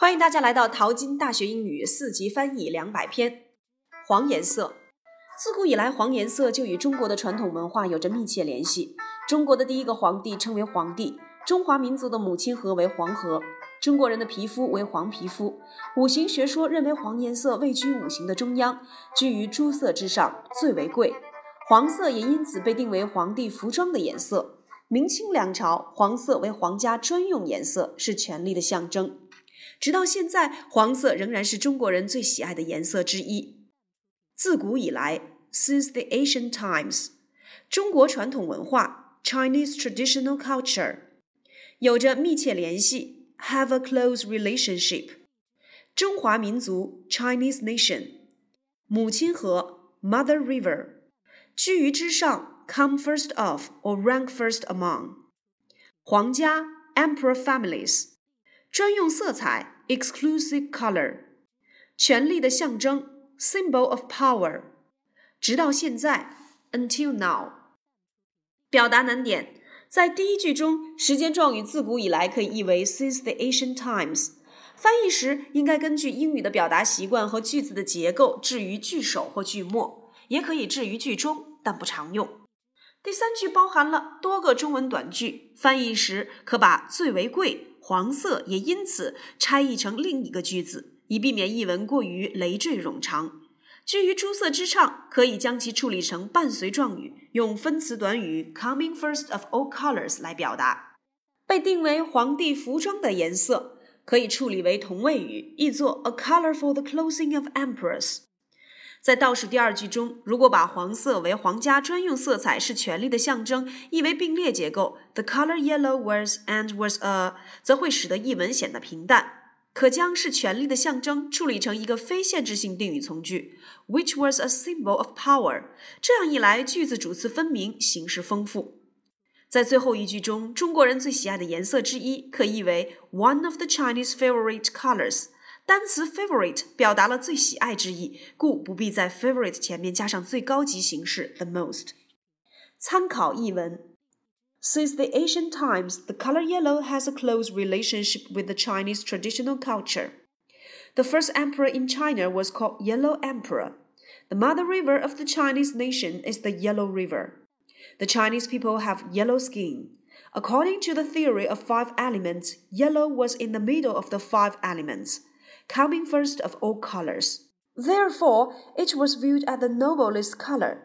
欢迎大家来到淘金大学英语四级翻译两百篇。黄颜色，自古以来，黄颜色就与中国的传统文化有着密切联系。中国的第一个皇帝称为皇帝，中华民族的母亲河为黄河，中国人的皮肤为黄皮肤。五行学说认为黄颜色位居五行的中央，居于诸色之上，最为贵。黄色也因此被定为皇帝服装的颜色。明清两朝，黄色为皇家专用颜色，是权力的象征。直到现在，黄色仍然是中国人最喜爱的颜色之一。自古以来，since the ancient times，中国传统文化 Chinese traditional culture 有着密切联系，have a close relationship。中华民族 Chinese nation，母亲河 Mother River，居于之上 come first of or rank first among。皇家 Emperor families，专用色彩 exclusive color，权力的象征。symbol of power，直到现在，until now。表达难点，在第一句中，时间状语自古以来可以译为 since the ancient times。翻译时应该根据英语的表达习惯和句子的结构置于句首或句末，也可以置于句中，但不常用。 第三句包含了多个中文短句，翻译时可把最为贵、黄色也因此拆译成另一个句子。以避免译文过于累赘冗长，居于诸色之上，可以将其处理成伴随状语，用分词短语 coming first of all colors 来表达。被定为皇帝服装的颜色，可以处理为同位语，译作 a color for the clothing of emperors。在倒数第二句中，如果把黄色为皇家专用色彩，是权力的象征，译为并列结构，the color yellow was and was a，则会使得译文显得平淡。可将是权力的象征处理成一个非限制性定语从句，which was a symbol of power。这样一来，句子主次分明，形式丰富。在最后一句中，中国人最喜爱的颜色之一，可译为 one of the Chinese favorite colors。单词 favorite 表达了最喜爱之意，故不必在 favorite 前面加上最高级形式 the most。参考译文。Since the ancient times, the color yellow has a close relationship with the Chinese traditional culture. The first emperor in China was called Yellow Emperor. The mother river of the Chinese nation is the Yellow River. The Chinese people have yellow skin. According to the theory of five elements, yellow was in the middle of the five elements, coming first of all colors. Therefore, it was viewed as the noblest color,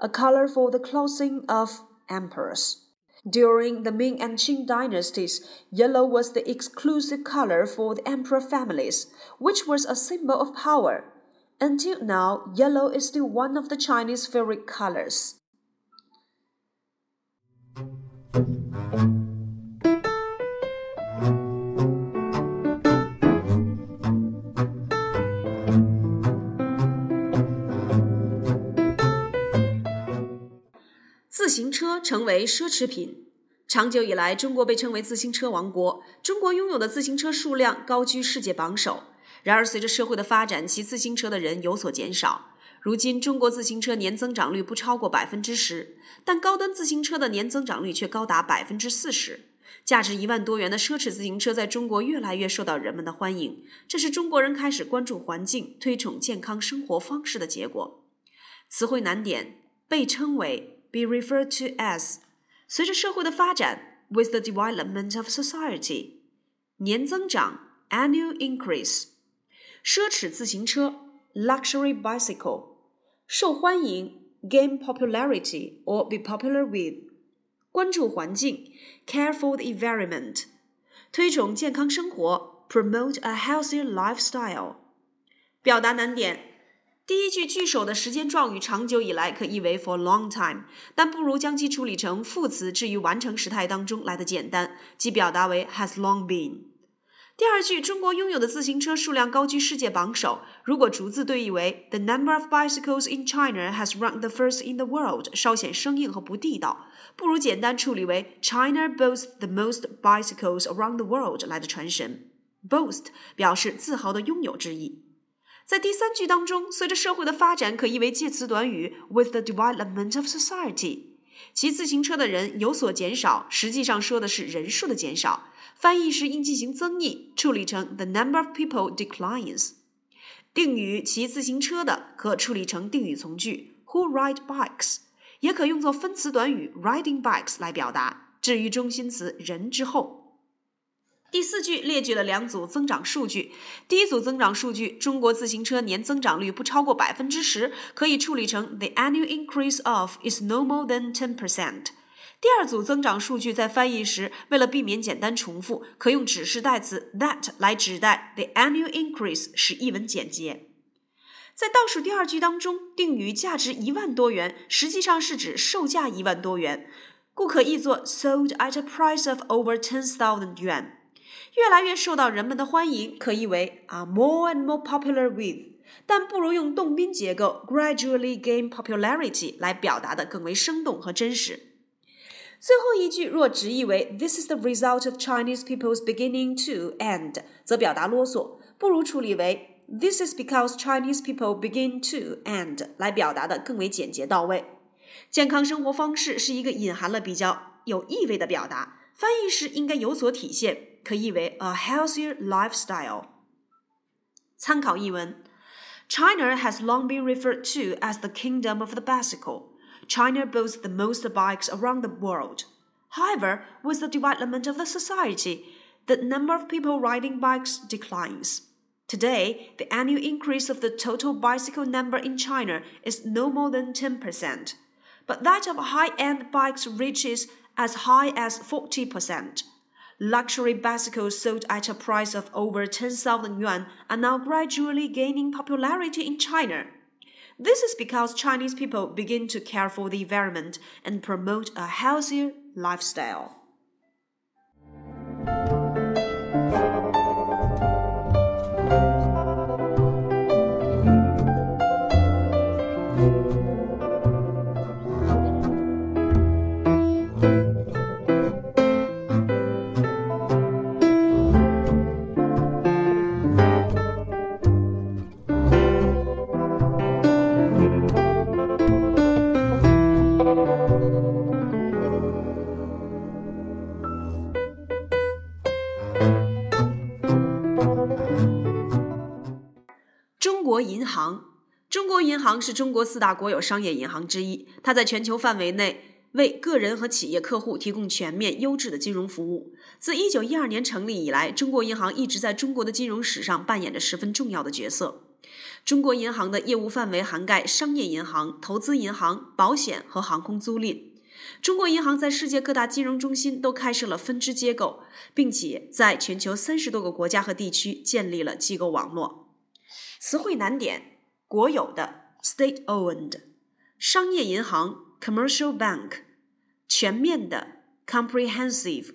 a color for the clothing of emperors. During the Ming and Qing dynasties, yellow was the exclusive color for the emperor families, which was a symbol of power. Until now, yellow is still one of the Chinese favorite colors. 成为奢侈品。长久以来，中国被称为自行车王国。中国拥有的自行车数量高居世界榜首。然而，随着社会的发展，骑自行车的人有所减少。如今，中国自行车年增长率不超过百分之十，但高端自行车的年增长率却高达百分之四十。价值一万多元的奢侈自行车在中国越来越受到人们的欢迎，这是中国人开始关注环境、推崇健康生活方式的结果。词汇难点被称为。be referred to as，随着社会的发展，with the development of society，年增长 annual increase，奢侈自行车 luxury bicycle，受欢迎 gain popularity or be popular with，关注环境 care for the environment，推崇健康生活 promote a healthier lifestyle，表达难点。 第一句句首的时间状语长久以来可译为 for a long time，但不如将其处理成副词置于完成时态当中来的简单，即表达为 has long been。第二句中国拥有的自行车数量高居世界榜首，如果逐字对译为 the number of bicycles in China has ranked the first in the world，稍显生硬和不地道，不如简单处理为 China boasts the most bicycles around the world 来的传神。boast 表示自豪的拥有之意。在第三句当中，随着社会的发展，可译为介词短语 with the development of society。骑自行车的人有所减少，实际上说的是人数的减少。翻译时应进行增益，处理成 the number of people declines。定语骑自行车的可处理成定语从句 who ride bikes，也可用作分词短语 riding bikes 来表达。置于中心词人之后。第四句列举了两组增长数据。第一组增长数据，中国自行车年增长率不超过百分之十，可以处理成 The annual increase of is no more than ten percent。第二组增长数据在翻译时，为了避免简单重复，可用指示代词 that 来指代 the annual increase，使译文简洁。在倒数第二句当中，定语价值一万多元，实际上是指售价一万多元，故可译作 sold at a price of over ten thousand yuan。越来越受到人们的欢迎，可译为 are more and more popular with，但不如用动宾结构 gradually gain popularity 来表达的更为生动和真实。最后一句若直译为 This is the result of Chinese people's beginning to end，则表达啰嗦，不如处理为 This is because Chinese people begin to end 来表达的更为简洁到位。健康生活方式是一个隐含了比较有意味的表达，翻译时应该有所体现。可译为 a healthier lifestyle。参考译文：China has long been referred to as the kingdom of the bicycle. China boasts the most bikes around the world. However, with the development of the society, the number of people riding bikes declines. Today, the annual increase of the total bicycle number in China is no more than 10%, but that of high end bikes reaches as high as 40%. Luxury bicycles sold at a price of over 10,000 yuan are now gradually gaining popularity in China. This is because Chinese people begin to care for the environment and promote a healthier lifestyle. 行是中国四大国有商业银行之一。它在全球范围内为个人和企业客户提供全面优质的金融服务。自1912年成立以来，中国银行一直在中国的金融史上扮演着十分重要的角色。中国银行的业务范围涵盖商业银行、投资银行、保险和航空租赁。中国银行在世界各大金融中心都开设了分支机构，并且在全球三十多个国家和地区建立了机构网络。词汇难点：国有的 （state-owned）、商业银行 （commercial bank）、全面的 （comprehensive）、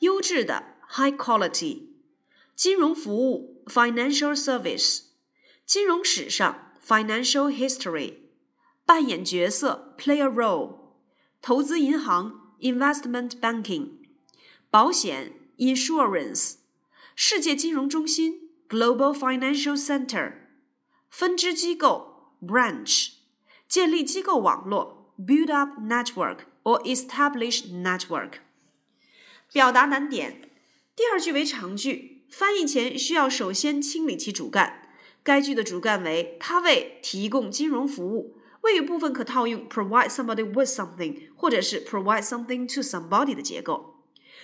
优质的 （high quality）、金融服务 （financial service）、金融史上 （financial history）、扮演角色 （play a role）、投资银行 （investment banking）、保险 （insurance）、世界金融中心。Global Financial Center，分支机构 branch，建立机构网络 build up network or establish network。表达难点：第二句为长句，翻译前需要首先清理其主干。该句的主干为他为提供金融服务，谓语部分可套用 provide somebody with something，或者是 provide something to somebody 的结构。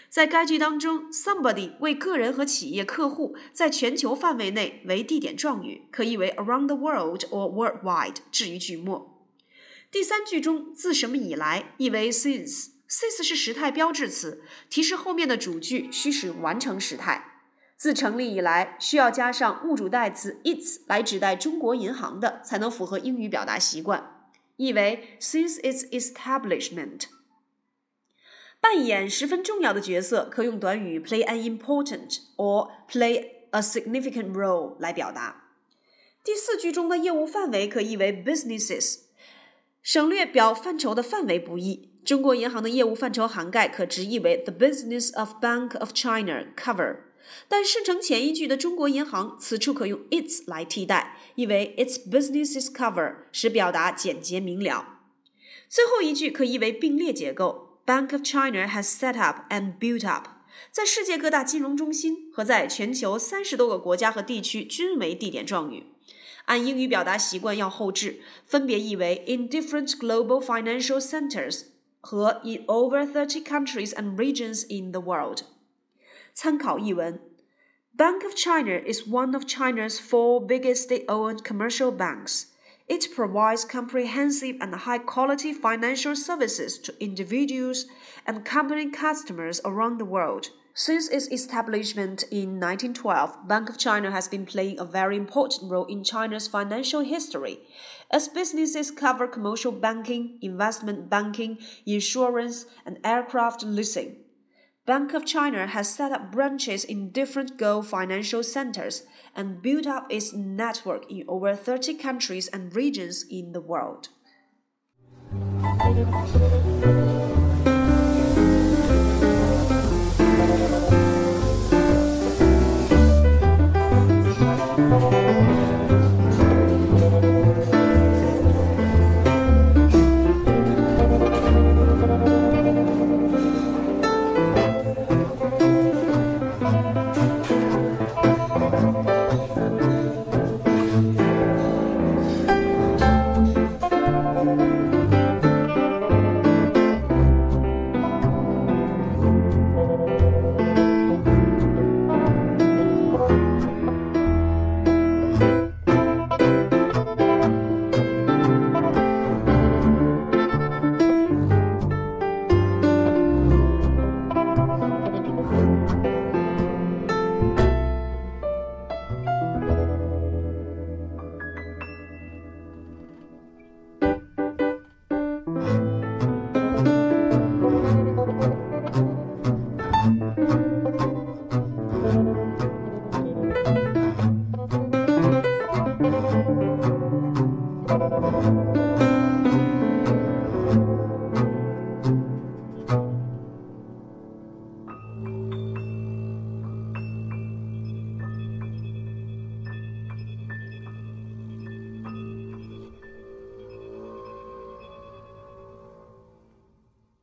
在该句当中，somebody 为个人和企业客户，在全球范围内为地点状语，可译为 around the world or worldwide，置于句末。第三句中，自什么以来，译为 since，since 是时态标志词，提示后面的主句需使完成时态。自成立以来，需要加上物主代词 its 来指代中国银行的，才能符合英语表达习惯，译为 since its establishment。扮演十分重要的角色，可用短语 play an important or play a significant role 来表达。第四句中的业务范围可译为 businesses，省略表范畴的范围不易。中国银行的业务范畴涵盖可直译为 the business of Bank of China cover，但生成前一句的中国银行此处可用 its 来替代，译为 its businesses cover，使表达简洁明了。最后一句可译为并列结构 ：Bank of China has set up and built up，在世界各大金融中心和在全球三十多个国家和地区均为地点状语。按英语表达习惯要后置，分别译为 in different global financial centers 和 in over thirty countries and regions in the world。参考译文：Bank of China is one of China's four biggest state-owned commercial banks. It provides comprehensive and high-quality financial services to individuals and company customers around the world. Since its establishment in 1912, Bank of China has been playing a very important role in China's financial history, as businesses cover commercial banking, investment banking, insurance, and aircraft leasing. Bank of China has set up branches in different Go financial centers and built up its network in over 30 countries and regions in the world.